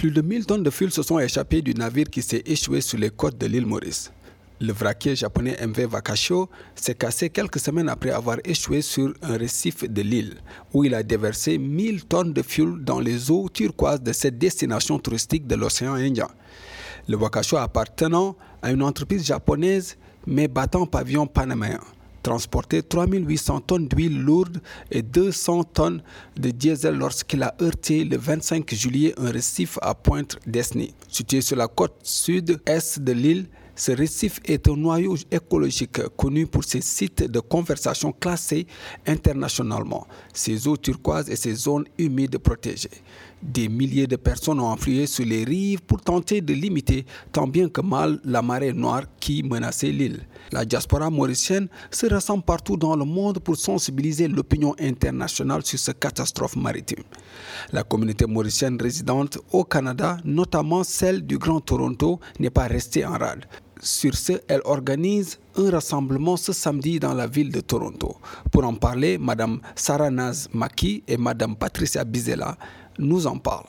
Plus de 1000 tonnes de fuel se sont échappées du navire qui s'est échoué sur les côtes de l'île Maurice. Le vraquier japonais MV Wakasho s'est cassé quelques semaines après avoir échoué sur un récif de l'île, où il a déversé 1000 tonnes de fuel dans les eaux turquoises de cette destination touristique de l'océan Indien. Le Wakasho appartenant à une entreprise japonaise mais battant pavillon panaméen transporté 3800 tonnes d'huile lourde et 200 tonnes de diesel lorsqu'il a heurté le 25 juillet un récif à Pointe Desney. Situé sur la côte sud-est de l'île, ce récif est un noyau écologique connu pour ses sites de conversation classés internationalement, ses eaux turquoises et ses zones humides protégées. Des milliers de personnes ont enflué sur les rives pour tenter de limiter tant bien que mal la marée noire qui menaçait l'île. La diaspora mauricienne se rassemble partout dans le monde pour sensibiliser l'opinion internationale sur cette catastrophe maritime. La communauté mauricienne résidente au Canada, notamment celle du Grand Toronto, n'est pas restée en rade. Sur ce, elle organise un rassemblement ce samedi dans la ville de Toronto. Pour en parler, Mme Sarah Naz Maki et Mme Patricia Bizela nous en parlent.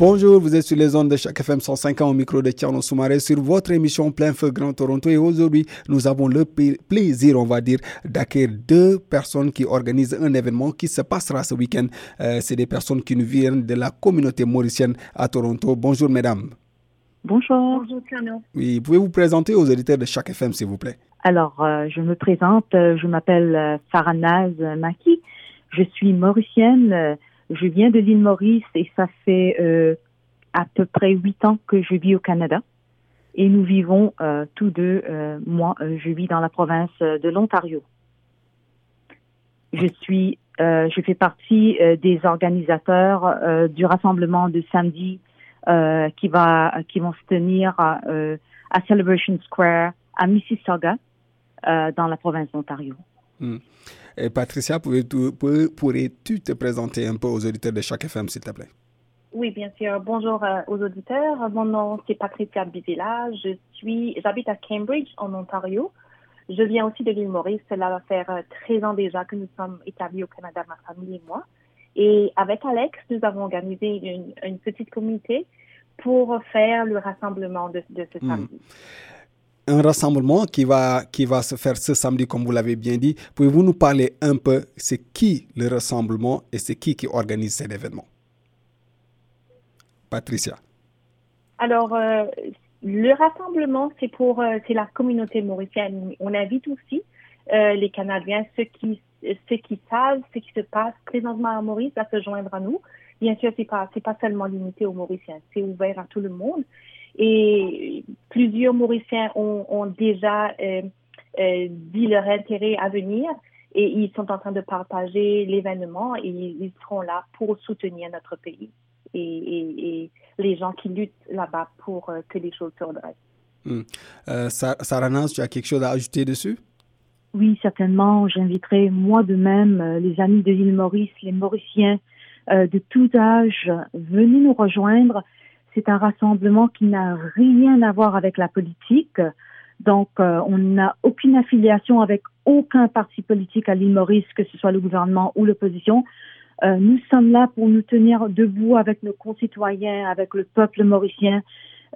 Bonjour, vous êtes sur les ondes de chaque FM 105 ans au micro de Tierno Soumaré sur votre émission Plein Feu Grand Toronto. Et aujourd'hui, nous avons le plaisir, on va dire, d'accueillir deux personnes qui organisent un événement qui se passera ce week-end. Euh, c'est des personnes qui nous viennent de la communauté mauricienne à Toronto. Bonjour, mesdames. Bonjour. Bonjour, Tierno. Oui, pouvez-vous présenter aux auditeurs de chaque FM, s'il vous plaît? Alors, euh, je me présente, euh, je m'appelle Faranaz Maki. Je suis mauricienne je viens de l'île Maurice et ça fait euh, à peu près huit ans que je vis au Canada. Et nous vivons euh, tous deux, euh, moi, je vis dans la province de l'Ontario. Je suis, je fais partie des organisateurs du rassemblement de samedi qui va, qui vont se tenir à Celebration Square à Mississauga, dans la province d'Ontario. Hmm. Et Patricia, pourrais-tu te présenter un peu aux auditeurs de chaque FM, s'il te plaît? Oui, bien sûr. Bonjour euh, aux auditeurs. Mon nom, c'est Patricia Bizela. Je suis, j'habite à Cambridge, en Ontario. Je viens aussi de l'île Maurice. Cela va faire 13 euh, ans déjà que nous sommes établis au Canada, ma famille et moi. Et avec Alex, nous avons organisé une, petite communauté pour faire le rassemblement de, ce hmm. samedi un rassemblement qui va, qui va se faire ce samedi, comme vous l'avez bien dit. Pouvez-vous nous parler un peu, c'est qui le rassemblement et c'est qui qui organise cet événement? Patricia. Alors, euh, le rassemblement, c'est pour euh, la communauté mauricienne. On invite aussi euh, les Canadiens, ceux qui, ceux qui savent ce qui se passe présentement à Maurice, à se joindre à nous. Bien sûr, c'est pas c'est pas seulement limité aux Mauriciens, c'est ouvert à tout le monde. Et plusieurs Mauriciens ont, ont déjà euh, euh, dit leur intérêt à venir et ils sont en train de partager l'événement et ils seront là pour soutenir notre pays et, et, et les gens qui luttent là-bas pour euh, que les choses se redressent. Hmm. Euh, Sarah tu as quelque chose à ajouter dessus? Oui, certainement. J'inviterai moi de même les amis de l'île Maurice, les Mauriciens euh, de tout âge, venez nous rejoindre c'est un rassemblement qui n'a rien à voir avec la politique. Donc, euh, on n'a aucune affiliation avec aucun parti politique à l'île Maurice, que ce soit le gouvernement ou l'opposition. Euh, nous sommes là pour nous tenir debout avec nos concitoyens, avec le peuple mauricien,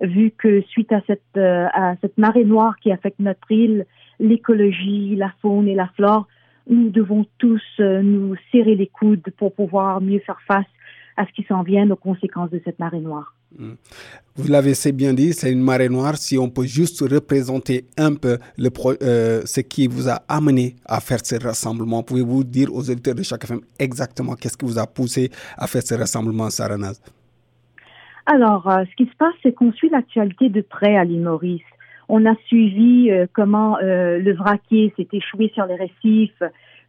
vu que suite à cette, euh, à cette marée noire qui affecte notre île, l'écologie, la faune et la flore, nous devons tous nous serrer les coudes pour pouvoir mieux faire face à ce qui s'en vient aux conséquences de cette marée noire. Hmm. Vous l'avez assez bien dit, c'est une marée noire. Si on peut juste représenter un peu euh, ce qui vous a amené à faire ce rassemblement, pouvez-vous dire aux auditeurs de chaque FM exactement qu'est-ce qui vous a poussé à faire ce rassemblement, Saranaz Alors, euh, ce qui se passe, c'est qu'on suit l'actualité de près à l'île Maurice. On a suivi euh, comment le vraquier s'est échoué sur les récifs,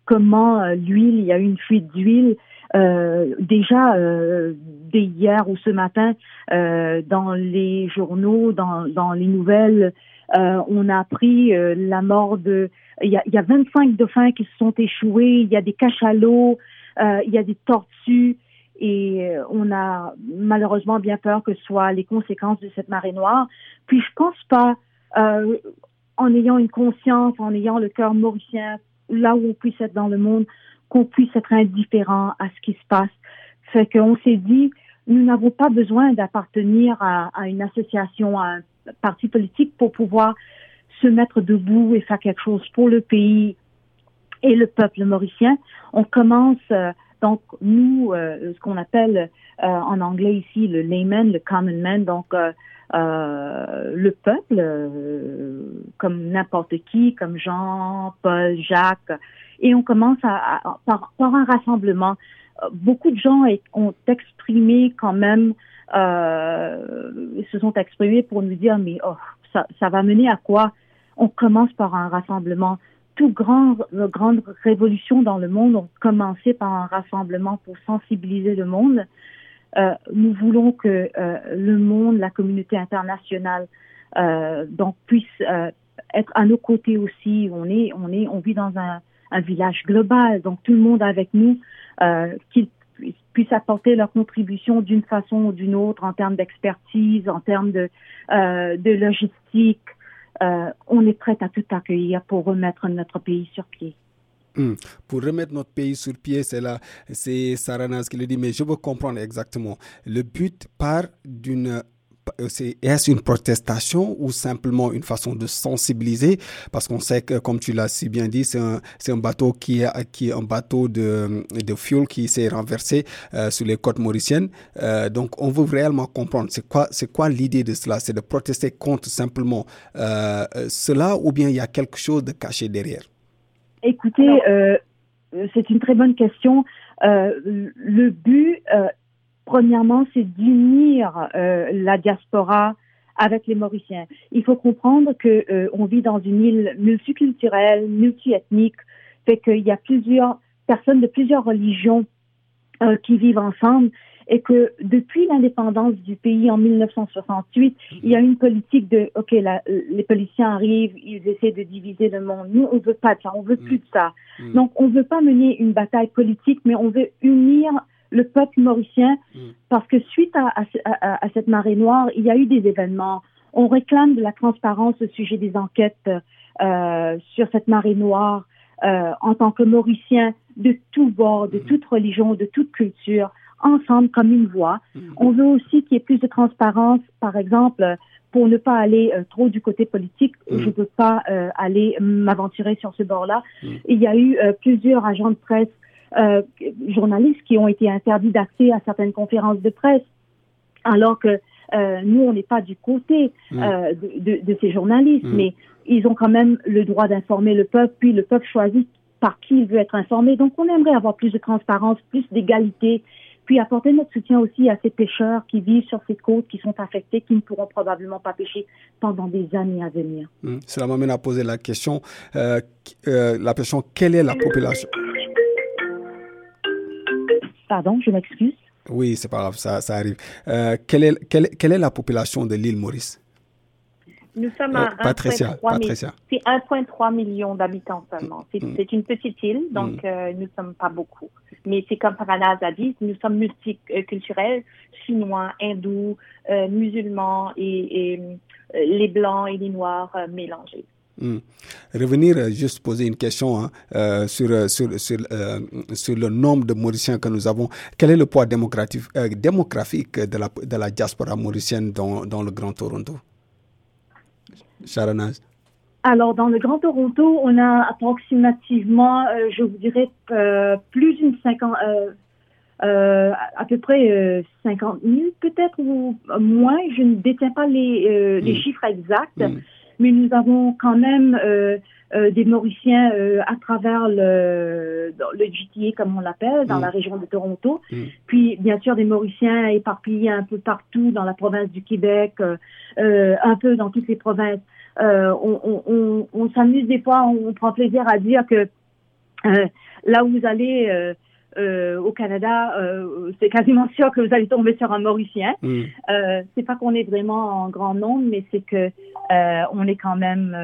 comment l'huile, il y a eu une fuite d'huile déjà dès hier ou ce matin dans les journaux, dans, dans les nouvelles, on a appris la mort de il y, a, y a 25 dauphins qui se sont échoués, il y a des cachalots, euh, il y a des tortues et euh, on a malheureusement bien peur que ce soit les conséquences de cette marée noire. Puis je pense pas, euh, en ayant une conscience, en ayant le cœur mauricien, là où on puisse être dans le monde, qu'on puisse être indifférent à ce qui se passe. Fait qu'on s'est dit, nous n'avons pas besoin d'appartenir à, une association, à un parti politique pour pouvoir se mettre debout et faire quelque chose pour le pays et le peuple mauricien. On commence euh, donc nous euh, ce qu'on appelle euh, en anglais ici le layman, le common man, donc le peuple comme n'importe qui, comme Jean, Paul, Jacques, et on commence à, par, par, un rassemblement. Beaucoup de gens ont exprimé quand même, se sont exprimés pour nous dire mais oh ça, ça va mener à quoi? On commence par un rassemblement. Toute grand, grande révolution dans le monde ont commencé par un rassemblement pour sensibiliser le monde. Euh, nous voulons que euh, le monde, la communauté internationale, euh, donc puisse euh, être à nos côtés aussi. On est, on est, on vit dans un, un village global, donc tout le monde avec nous, euh, qu'ils puissent apporter leur contribution d'une façon ou d'une autre en termes d'expertise, en termes de, de logistique, euh, on est prêt à tout accueillir pour remettre notre pays sur pied. Hmm. Pour remettre notre pays sur pied, c'est là, c'est Saranas qui le dit, mais je veux comprendre exactement. Le but part d'une est-ce une protestation ou simplement une façon de sensibiliser? Parce qu'on sait que, comme tu l'as si bien dit, c'est un, un, bateau qui est, qui est un bateau de, de fuel qui s'est renversé euh, sur les côtes mauriciennes. Euh, donc, on veut réellement comprendre c'est quoi, c'est quoi l'idée de cela? C'est de protester contre simplement euh, cela ou bien il y a quelque chose de caché derrière? Écoutez, c'est une très bonne question. le but Premièrement, c'est d'unir euh, la diaspora avec les Mauriciens. Il faut comprendre que euh, on vit dans une île multiculturelle, multiethnique, fait qu'il y a plusieurs personnes de plusieurs religions euh, qui vivent ensemble et que depuis l'indépendance du pays en 1968, il y a une politique de OK, la, les policiers arrivent, ils essaient de diviser le monde. Nous, on veut pas de ça, on veut plus de ça. Mm. Donc, on veut pas mener une bataille politique, mais on veut unir le peuple mauricien, mm. parce que suite à, à, à, cette marée noire, il y a eu des événements. On réclame de la transparence au sujet des enquêtes euh, sur cette marée noire euh, en tant que Mauriciens de tous bords, de mm. toute religion, de toute culture, ensemble comme une voix. Mm. On veut aussi qu'il y ait plus de transparence, par exemple, pour ne pas aller euh, trop du côté politique, je ne peux pas euh, aller m'aventurer sur ce bord-là. Il y a eu euh, plusieurs agents de presse euh, journalistes qui ont été interdits d'accès à certaines conférences de presse, alors que euh, nous, on n'est pas du côté mm. euh, de, de, de, ces journalistes, mm. mais ils ont quand même le droit d'informer le peuple, puis le peuple choisit par qui il veut être informé. Donc, on aimerait avoir plus de transparence, plus d'égalité, puis apporter notre soutien aussi à ces pêcheurs qui vivent sur ces côtes, qui sont affectés, qui ne pourront probablement pas pêcher pendant des années à venir. Mm. Cela m'amène à poser la question, euh, la question, quelle est la population? Pardon, je m'excuse. Oui, c'est pas grave, ça, ça arrive. Euh, quelle, est, quelle, quelle, est la population de l'île Maurice? Nous sommes à oh, 1,3 million d'habitants seulement. C'est mm. une petite île, donc mm. euh, nous ne sommes pas beaucoup. Mais c'est comme Paranaz a dit, nous sommes multiculturels, chinois, hindous, euh, musulmans et, et euh, les blancs et les noirs euh, mélangés. Hmm. Revenir, euh, juste poser une question hein, euh, sur, euh, sur, sur, euh, sur, le nombre de Mauriciens que nous avons. Quel est le poids démographique, euh, démographique de, la, de la diaspora mauricienne dans, dans le Grand Toronto? Sharanaz alors, dans le Grand Toronto, on a approximativement, je vous dirais, plus d'une cinquante, à peu près 50 000 peut-être ou moins. Je ne détiens pas les, les hmm. chiffres exacts. Mm mais nous avons quand même euh, euh, des Mauriciens euh, à travers le, le GTA, comme on l'appelle, dans mm. la région de Toronto. Mm. Puis, bien sûr, des Mauriciens éparpillés un peu partout dans la province du Québec, euh, un peu dans toutes les provinces. on, on, on, on s'amuse des fois, on, prend plaisir à dire que là où vous allez au Canada, c'est quasiment sûr que vous allez tomber sur un Mauricien. Mm. c'est pas qu'on est vraiment en grand nombre, mais c'est que on est quand même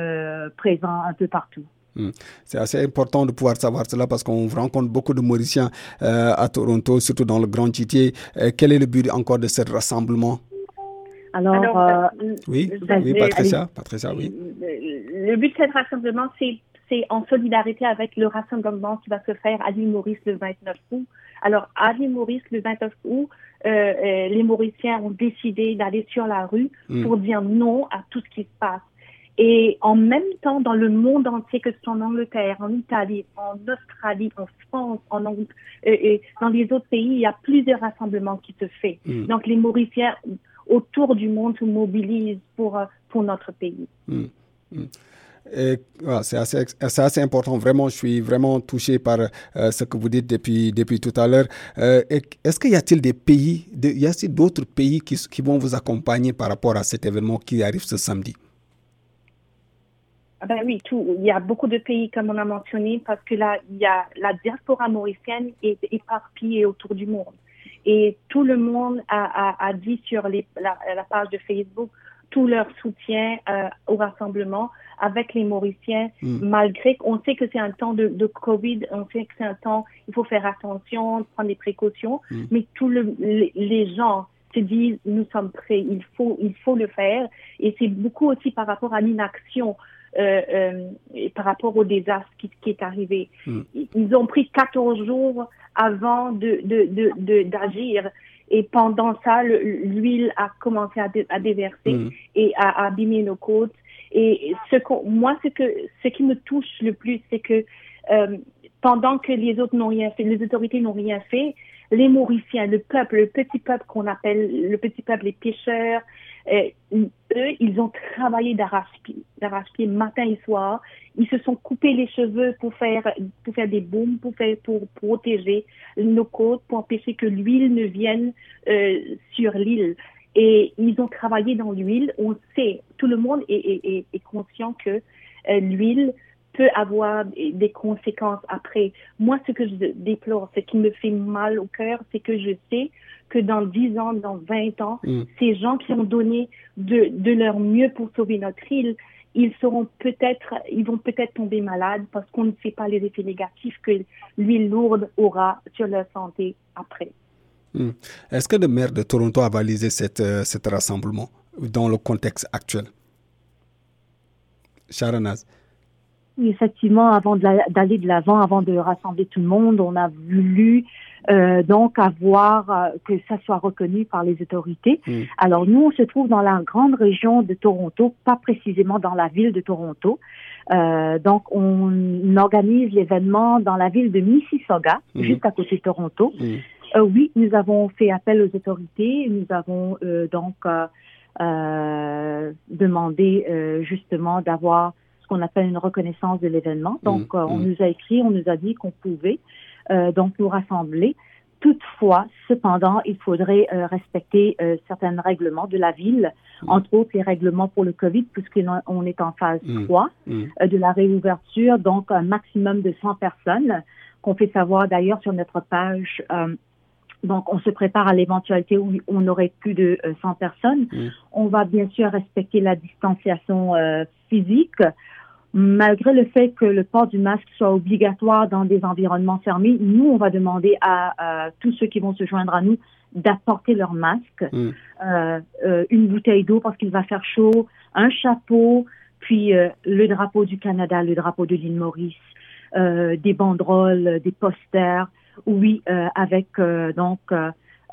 présent un peu partout. Mm. C'est assez important de pouvoir savoir cela parce qu'on rencontre beaucoup de Mauriciens à Toronto, surtout dans le Grand Chitier. quel est le but encore de ce rassemblement? Alors, euh, oui, oui Patricia, oui. Le but de ce rassemblement, c'est en solidarité avec le rassemblement qui va se faire à l'île Maurice le 29 août. Alors, à l'île Maurice le 29 août, euh, euh, les Mauriciens ont décidé d'aller sur la rue hmm. pour dire non à tout ce qui se passe. Et en même temps, dans le monde entier, que ce soit en Angleterre, en Italie, en Australie, en France, en et dans les autres pays, il y a plusieurs rassemblements qui se font. Hmm. Donc, les Mauriciens autour du monde se mobilisent pour, euh, pour notre pays. C'est assez, important. Vraiment, je suis vraiment touché par euh, ce que vous dites depuis, depuis tout à l'heure. Euh, est-ce qu'il y a-t-il des pays, de, y a-t-il d'autres pays qui, vont vous accompagner par rapport à cet événement qui arrive ce samedi? Ah ben oui, tout. Il y a beaucoup de pays, comme on a mentionné, parce que là, il y a la diaspora mauricienne est éparpillée autour du monde. Et tout le monde a, dit sur la, page de Facebook tout leur soutien euh, au rassemblement avec les Mauriciens, mm. malgré qu'on sait que c'est un temps de, de, Covid, on sait que c'est un temps, il faut faire attention, prendre des précautions, mm. mais tous le, les, gens se disent nous sommes prêts, il faut, il faut le faire. Et c'est beaucoup aussi par rapport à l'inaction. Euh, euh, par rapport au désastre qui, qui est arrivé. Mm. Ils ont pris 14 jours avant de, de, de, d'agir. Et pendant ça, l'huile a commencé à, à déverser mm. et à, abîmer nos côtes. Et ce moi, ce que ce qui me touche le plus, c'est que euh, pendant que les autres n'ont rien fait, les autorités n'ont rien fait, les Mauriciens, le peuple, le petit peuple qu'on appelle le petit peuple, les pêcheurs, eux, ils ont travaillé d'arrache-pied matin et soir. Ils se sont coupés les cheveux pour faire, pour faire des baumes, pour, faire, pour protéger nos côtes, pour empêcher que l'huile ne vienne euh, sur l'île. Et ils ont travaillé dans l'huile. On sait, tout le monde est, est, est conscient que euh, l'huile peut avoir des conséquences après. Moi, ce que je déplore, ce qui me fait mal au cœur, c'est que je sais que dans 10 ans, dans 20 ans, mm. ces gens qui ont donné de, de, leur mieux pour sauver notre île, ils seront peut-être, ils vont peut-être tomber malades parce qu'on ne sait pas les effets négatifs que l'huile lourde aura sur leur santé après. Mm. Est-ce que le maire de Toronto a validé euh, cet rassemblement dans le contexte actuel? Sharonaz. Effectivement, avant d'aller de l'avant, avant de rassembler tout le monde, on a voulu euh, donc avoir euh, que ça soit reconnu par les autorités. Mm. Alors nous, on se trouve dans la grande région de Toronto, pas précisément dans la ville de Toronto. Euh, donc on organise l'événement dans la ville de Mississauga, mm. juste à côté de Toronto. Mm. Euh, oui, nous avons fait appel aux autorités. Nous avons donc demandé justement d'avoir ce qu'on appelle une reconnaissance de l'événement. Donc, euh, on mm. nous a écrit, on nous a dit qu'on pouvait euh, donc nous rassembler. Toutefois, cependant, il faudrait euh, respecter certains règlements de la ville, mm. entre autres les règlements pour le COVID, puisqu'on est en phase 3 de la réouverture, donc un maximum de 100 personnes, qu'on fait savoir d'ailleurs sur notre page donc, on se prépare à l'éventualité où on aurait plus de 100 personnes. On va bien sûr respecter la distanciation physique. Malgré le fait que le port du masque soit obligatoire dans des environnements fermés, nous, on va demander à, tous ceux qui vont se joindre à nous d'apporter leur masque, euh, euh, une bouteille d'eau parce qu'il va faire chaud, un chapeau, puis euh, le drapeau du Canada, le drapeau de l'île Maurice, des banderoles, des posters, oui, avec donc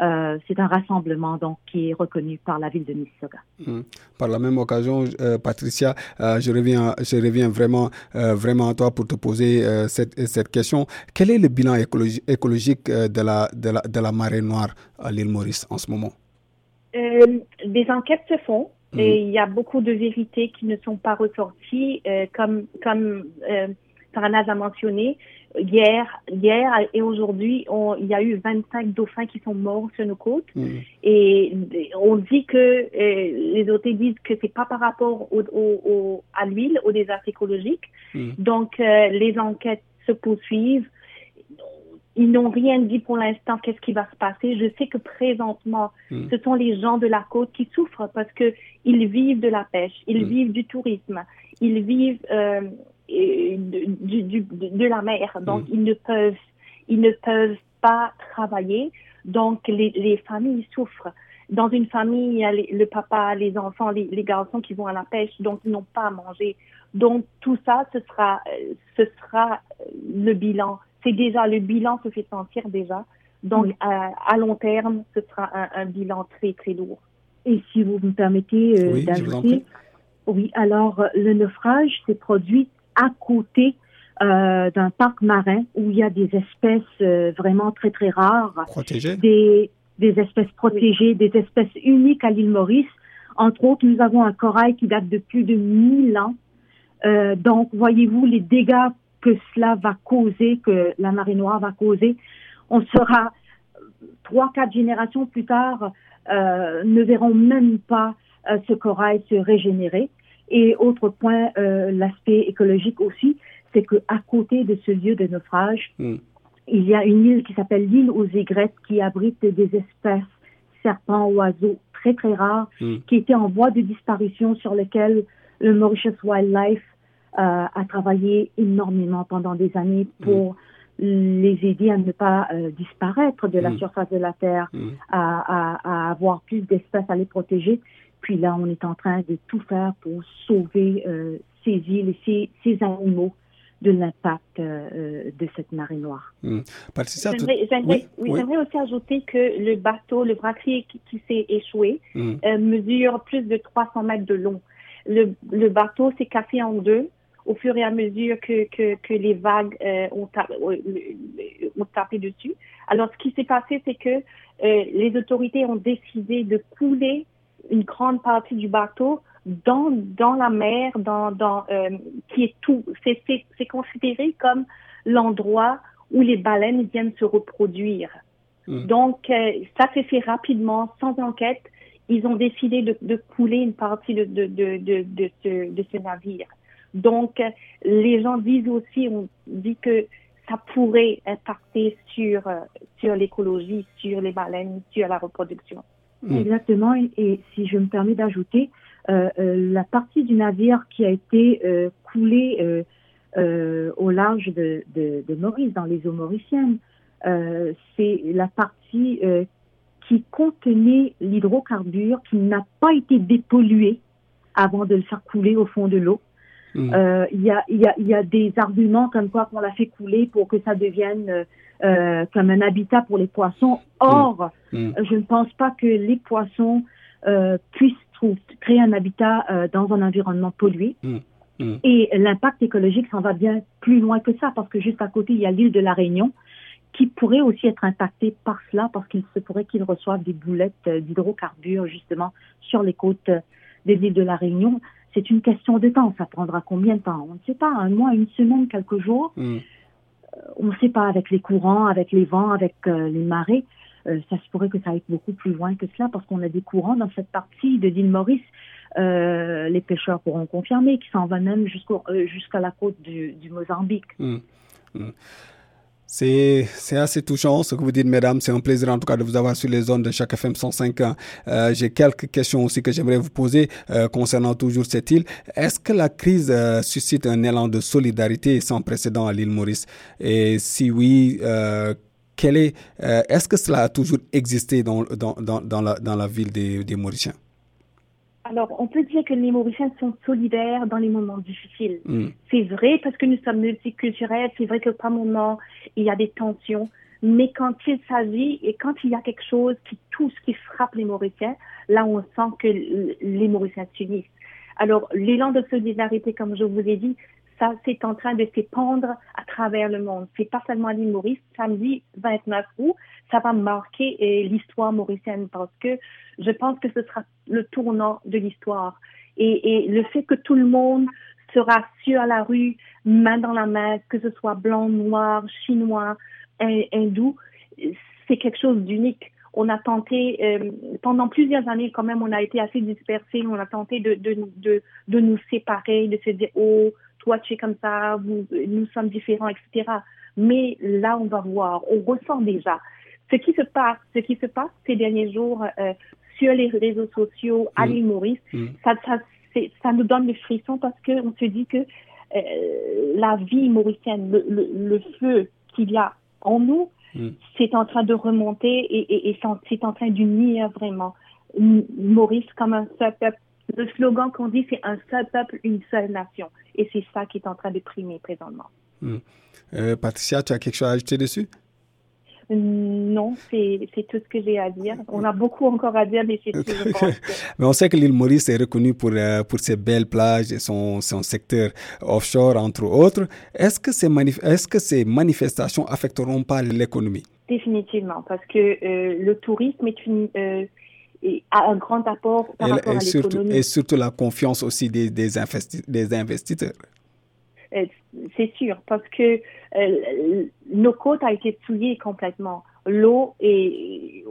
euh, c'est un rassemblement donc qui est reconnu par la ville de Mississauga. Hmm. Par la même occasion, euh, Patricia, euh, je reviens, je reviens vraiment, vraiment à toi pour te poser cette, cette, question. Quel est le bilan écologique de la, de la, de la marée noire à l'île Maurice en ce moment? Des enquêtes se font. Hmm. Et il y a beaucoup de vérités qui ne sont pas ressorties, comme, comme a mentionné hier, hier et aujourd'hui, il y a eu 25 dauphins qui sont morts sur nos côtes. Mm. Et on dit que euh, les autorités disent que c'est pas par rapport au, au, à l'huile, au désastre écologique. Mm. Donc, euh, les enquêtes se poursuivent. ils n'ont rien dit pour l'instant qu'est-ce qui va se passer. Je sais que présentement, Mm. ce sont les gens de la côte qui souffrent parce que ils vivent de la pêche, ils Mm. vivent du tourisme, ils vivent euh, du- du- de, la mer. Donc Mm. ils ne peuvent ils ne peuvent pas travailler. Donc les, les familles souffrent. Dans une famille, il y a les- le papa, les enfants, les, les garçons qui vont à la pêche, donc ils n'ont pas à manger. Donc tout ça, ce sera, ce sera le bilan. C'est déjà le bilan se fait sentir déjà. Donc Oui. à, à long terme, ce sera un, un bilan très très lourd. Et si vous me permettez euh, Oui, d'ajouter, oui, alors le naufrage s'est produit à côté euh, d'un parc marin où il y a des espèces euh, vraiment très très rares, Protégé des, des espèces protégées, des espèces uniques à l'île Maurice. Entre autres, nous avons un corail qui date de plus de 1000 ans. Euh, donc, voyez-vous les dégâts que cela va causer, que la marée noire va causer. On sera trois, quatre générations plus tard, euh, ne verront même pas euh, ce corail se régénérer. Et autre point, euh, l'aspect écologique aussi, c'est que à côté de ce lieu de naufrage, Mm. il y a une île qui s'appelle l'île aux aigrettes qui abrite des espèces serpents, oiseaux très très rares Mm. qui étaient en voie de disparition sur lesquels le Mauritius Wildlife euh, a travaillé énormément pendant des années pour les aider à ne pas euh, disparaître de la surface de la Terre, à, à, à avoir plus d'espèces à les protéger. Puis là, on est en train de tout faire pour sauver euh, ces îles et ces, ces animaux de l'impact euh, euh, de cette marée noire. Tout- J'aimerais j'aimerais- Oui, oui, oui. j'aimerais aussi ajouter que le bateau, le vraquier qui, qui s'est échoué, Mm. euh, mesure plus de 300 mètres de long. Le, le bateau s'est cassé en deux au fur et à mesure que, que, que les vagues euh, ont, euh, ont tapé dessus. Alors, ce qui s'est passé, c'est que euh, les autorités ont décidé de couler une grande partie du bateau dans, dans la mer, dans, dans, euh, qui est tout. C'est, c'est, c'est considéré comme l'endroit où les baleines viennent se reproduire. Mm. Donc, euh, ça s'est fait rapidement, sans enquête. Ils ont décidé de, de couler une partie de, de, de, de, de ce, de ce navire. Donc, euh, les gens disent aussi, on dit que ça pourrait impacter sur, euh, sur l'écologie, sur les baleines, sur la reproduction. Mm. Exactement. Et, et si je me permets d'ajouter, euh, euh, la partie du navire qui a été euh, coulée euh, euh, au large de, de, de Maurice, dans les eaux mauriciennes, euh, c'est la partie euh, qui contenait l'hydrocarbure qui n'a pas été dépollué avant de le faire couler au fond de l'eau. Mm. Euh, Il y, a, y, a, il y a des arguments comme quoi qu'on l'a fait couler pour que ça devienne euh, comme un habitat pour les poissons. Or, Mm. je ne pense pas que les poissons euh, puissent trou- créer un habitat euh, dans un environnement pollué. Mm. Mm. Et l'impact écologique s'en va bien plus loin que ça, parce que juste à côté, il y a l'île de la Réunion, qui pourrait aussi être impactée par cela, parce qu'il se pourrait qu'ils reçoivent des boulettes d'hydrocarbures, justement, sur les côtes euh, de l'île de la Réunion. C'est une question de temps. Ça prendra combien de temps? On ne sait pas. Un mois, une semaine, quelques jours Mm. On ne sait pas avec les courants, avec les vents, avec euh, les marées. euh, ça se pourrait que ça aille beaucoup plus loin que cela parce qu'on a des courants dans cette partie de l'île Maurice. Euh, les pêcheurs pourront confirmer qui s'en va même jusqu'à la côte du, du Mozambique. Mm. Mm. C'est assez touchant ce que vous dites, mesdames. C'est un plaisir en tout cas de vous avoir sur les zones de chaque FM 105. Euh, J'ai quelques questions aussi que j'aimerais vous poser euh, concernant toujours cette île. Est-ce que la crise euh, suscite un élan de solidarité sans précédent à l'île Maurice? Et si oui, euh, quel est, euh, est-ce que cela a toujours existé dans, dans, dans, dans, la, la ville des, des Mauriciens? Alors, on peut dire que les Mauriciens sont solidaires dans les moments difficiles. Mm. C'est vrai parce que nous sommes multiculturels, c'est vrai que par moments, il y a des tensions, mais quand il s'agit et quand il y a quelque chose qui touche, qui frappe les Mauriciens, là, on sent que les Mauriciens s'unissent. Alors, l'élan de solidarité, comme je vous ai dit, ça, c'est en train de s'épandre à travers le monde. C'est pas seulement l'île Maurice. Samedi 29 août, ça va marquer euh, l'histoire mauricienne parce que je pense que ce sera le tournant de l'histoire. Et, le fait que tout le monde sera sur la rue, main dans la main, que ce soit blanc, noir, chinois, hin- hindou, c'est quelque chose d'unique. On a tenté, euh, pendant plusieurs années quand même, on a été assez dispersés, on a tenté de, de, de nous séparer, de se dire, oh, toi tu es comme ça, vous, nous sommes différents, etc. Mais là, on va voir, on ressent déjà ce qui se passe, ce qui se passe ces derniers jours euh, sur les réseaux sociaux à mm. l'île Maurice. Mm. Ça, ça, ça, nous donne le frisson parce qu'on se dit que euh, la vie mauricienne, le, le, feu qu'il y a en nous, mm. c'est en train de remonter et, et, c'est en train d'unir vraiment Maurice comme un seul peuple. Le slogan qu'on dit, c'est un seul peuple, une seule nation. Et c'est ça qui est en train de primer présentement. Euh, Patricia, tu as quelque chose à ajouter dessus? Non, c'est tout ce que j'ai à dire. On a beaucoup encore à dire, mais c'est tout je pense. mais on sait que l'île Maurice est reconnue pour, euh, pour ses belles plages et son, son secteur offshore, entre autres. Est-ce que, ces est que ces manifestations affecteront pas l'économie? Définitivement, parce que euh, le tourisme est une, euh, a un grand apport par rapport à l'économie. Et surtout la confiance aussi des, des, des investisseurs. Euh, c'est sûr, parce que euh, nos côtes ont été souillées complètement. L'eau et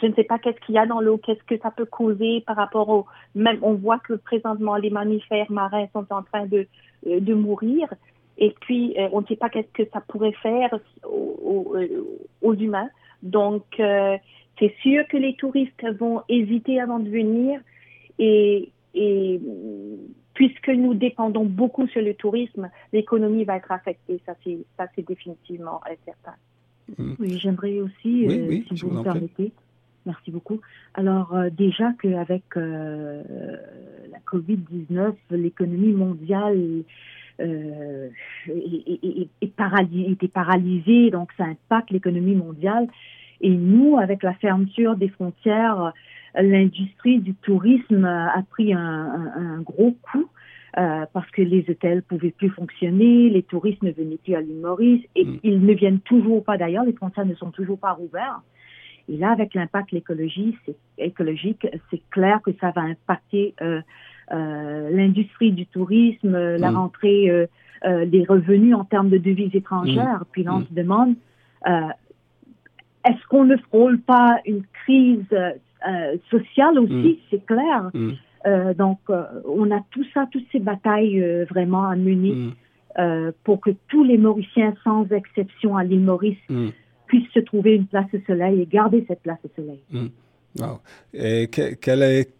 je ne sais pas qu'est-ce qu'il y a dans l'eau, qu'est-ce que ça peut causer par rapport au même. On voit que présentement les mammifères marins sont en train de euh, de mourir et puis on ne sait pas qu'est-ce que ça pourrait faire aux, aux, humains. Donc c'est sûr que les touristes vont hésiter avant de venir et et puisque nous dépendons beaucoup sur le tourisme, l'économie va être affectée. Ça, c'est, ça, c'est définitivement certain. Mm. Oui, j'aimerais aussi, euh, si vous, me permettez. Merci beaucoup. Alors, euh, déjà qu'avec euh, la COVID-19, l'économie mondiale est, est, était paralysée, donc ça impacte l'économie mondiale. Et nous, avec la fermeture des frontières, l'industrie du tourisme a pris un, un, gros coup. Euh, parce que les hôtels pouvaient plus fonctionner, les touristes ne venaient plus à l'île Maurice et mm. ils ne viennent toujours pas d'ailleurs, les frontières ne sont toujours pas ouvertes. Et là, avec l'impact écologique, c'est clair que ça va impacter euh, euh, l'industrie du tourisme, la mm. rentrée euh, euh, des revenus en termes de devises étrangères. Mm. Puis là, on se demande, est-ce qu'on ne frôle pas une crise euh, sociale aussi, mm. c'est clair. Mm. Euh, donc, euh, on a tout ça, toutes ces batailles vraiment à mener mm. pour que tous les Mauriciens, sans exception à l'île Maurice, puissent se trouver une place au soleil et garder cette place au soleil. Et est,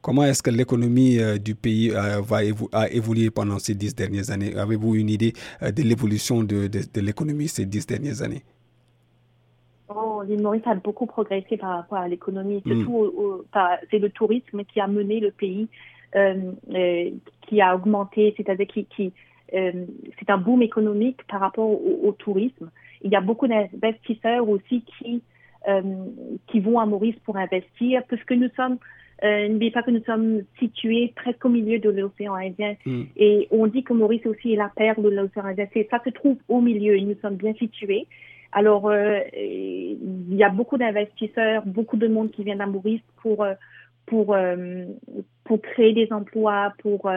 comment est-ce que l'économie du pays va a évolué pendant ces dix dernières années? Avez-vous une idée de l'évolution de, de l'économie ces dix dernières années? L'île Maurice a beaucoup progressé par rapport à l'économie. C'est le tourisme qui a mené le pays, euh, euh, qui a augmenté, c'est-à-dire qui, qui euh, c'est un boom économique par rapport au, tourisme. Il y a beaucoup d'investisseurs aussi qui qui vont à Maurice pour investir, puisque nous sommes N'oubliez pas que nous sommes situés presque au milieu de l'océan Indien. Mm. Et on dit que Maurice aussi est la perle de l'océan Indien. Ça se trouve au milieu et nous sommes bien situés. Alors, euh, il y a beaucoup d'investisseurs, beaucoup de monde qui vient à Maurice pour euh, pour euh, pour créer des emplois, pour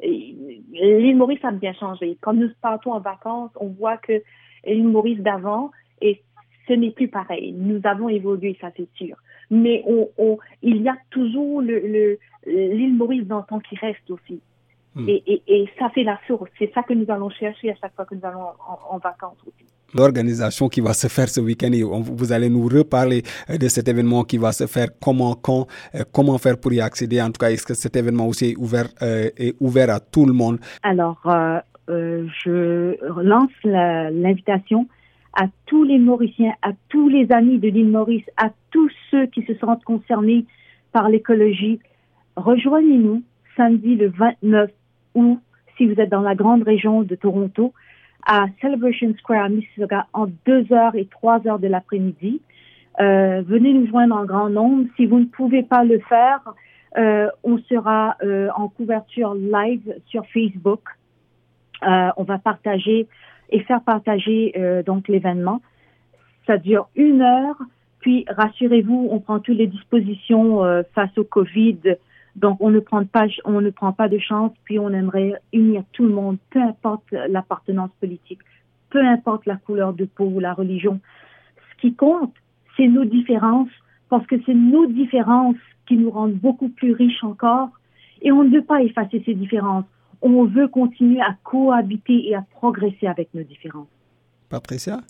l'île Maurice a bien changé. Quand nous partons en vacances, on voit que l'île Maurice d'avant et ce n'est plus pareil. Nous avons évolué, ça c'est sûr. Mais on, on, il y a toujours le l'île Maurice d'antan qui reste aussi. Hmm. Et, et, et, ça fait la source. C'est ça que nous allons chercher à chaque fois que nous allons en vacances aussi l'organisation qui va se faire ce week-end vous allez nous reparler euh, de cet événement qui va se faire, comment, quand, euh, comment faire pour y accéder. En tout cas, est-ce que cet événement aussi est ouvert, euh, est ouvert à tout le monde? Alors, je lance l'invitation à tous les Mauriciens, à tous les amis de l'île Maurice, à tous ceux qui se sentent concernés par l'écologie. Rejoignez-nous samedi le 29 août si vous êtes dans la grande région de Toronto à Celebration Square à Mississauga en 2 heures et 3 heures de l'après-midi. Euh, venez nous joindre en grand nombre. Si vous ne pouvez pas le faire, euh, on sera euh, en couverture live sur Facebook. Euh, on va partager et faire partager euh, donc l'événement. Ça dure une heure. Puis rassurez-vous, on prend toutes les dispositions euh, face au Covid donc, on ne prend pas, on ne prend pas de chance, puis on aimerait unir tout le monde, peu importe l'appartenance politique, peu importe la couleur de peau ou la religion. Ce qui compte, c'est nos différences, parce que c'est nos différences qui nous rendent beaucoup plus riches encore, et on ne veut pas effacer ces différences. On veut continuer à cohabiter et à progresser avec nos différences. Patricia?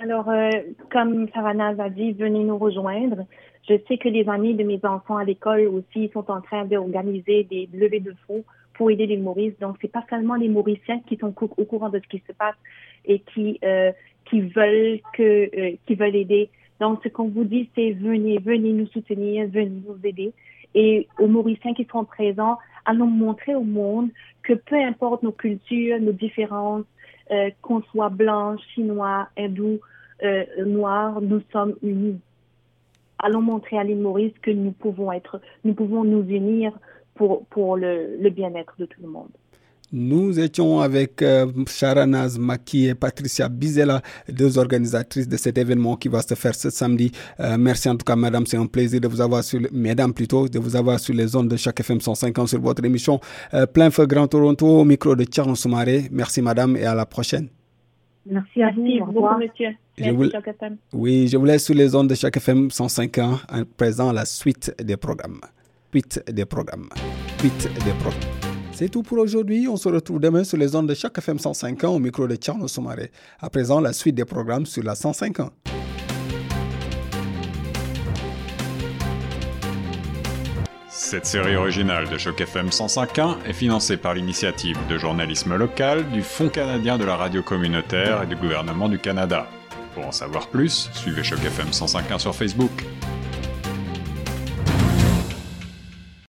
Alors, euh, comme Saranaz a dit, venez nous rejoindre. Je sais que les amis de mes enfants à l'école aussi sont en train d'organiser des levées de fonds pour aider les Maurices. Donc, c'est pas seulement les Mauriciens qui sont au courant de ce qui se passe et qui euh, qui veulent que euh, qui veulent aider. Donc, ce qu'on vous dit, c'est venez, venez nous soutenir, venez nous aider. Et aux Mauriciens qui seront présents, allons montrer au monde que peu importe nos cultures, nos différences, euh, qu'on soit blanc, chinois, hindou, euh, noir, nous sommes unis. Allons montrer à l'île Maurice que nous pouvons être, nous pouvons nous unir pour, pour le, le bien-être de tout le monde. Nous étions avec euh, Sharanaz Maki et Patricia Bizela, deux organisatrices de cet événement qui va se faire ce samedi. Euh, merci en tout cas, madame. C'est un plaisir de vous avoir sur, mesdames plutôt, de vous avoir sur les ondes de chaque FM 150 sur votre émission euh, Plein Feu Grand Toronto au micro de Tcherno Soumaré. Merci, madame, et à la prochaine. Merci à vous. beaucoup, monsieur. Merci, vous... Oui, je vous laisse sur les ondes de chaque FM 150 à présent la suite des programmes. Suite des programmes. Suite des programmes. C'est tout pour aujourd'hui. On se retrouve demain sur les ondes de chaque FM 105 ans au micro de Tcherno Soumaré. À présent, la suite des programmes sur la 105 ans. Cette série originale de Choc FM 105.1 est financée par l'initiative de journalisme local du Fonds canadien de la radio communautaire et du gouvernement du Canada. Pour en savoir plus, suivez Choc FM 105.1 sur Facebook.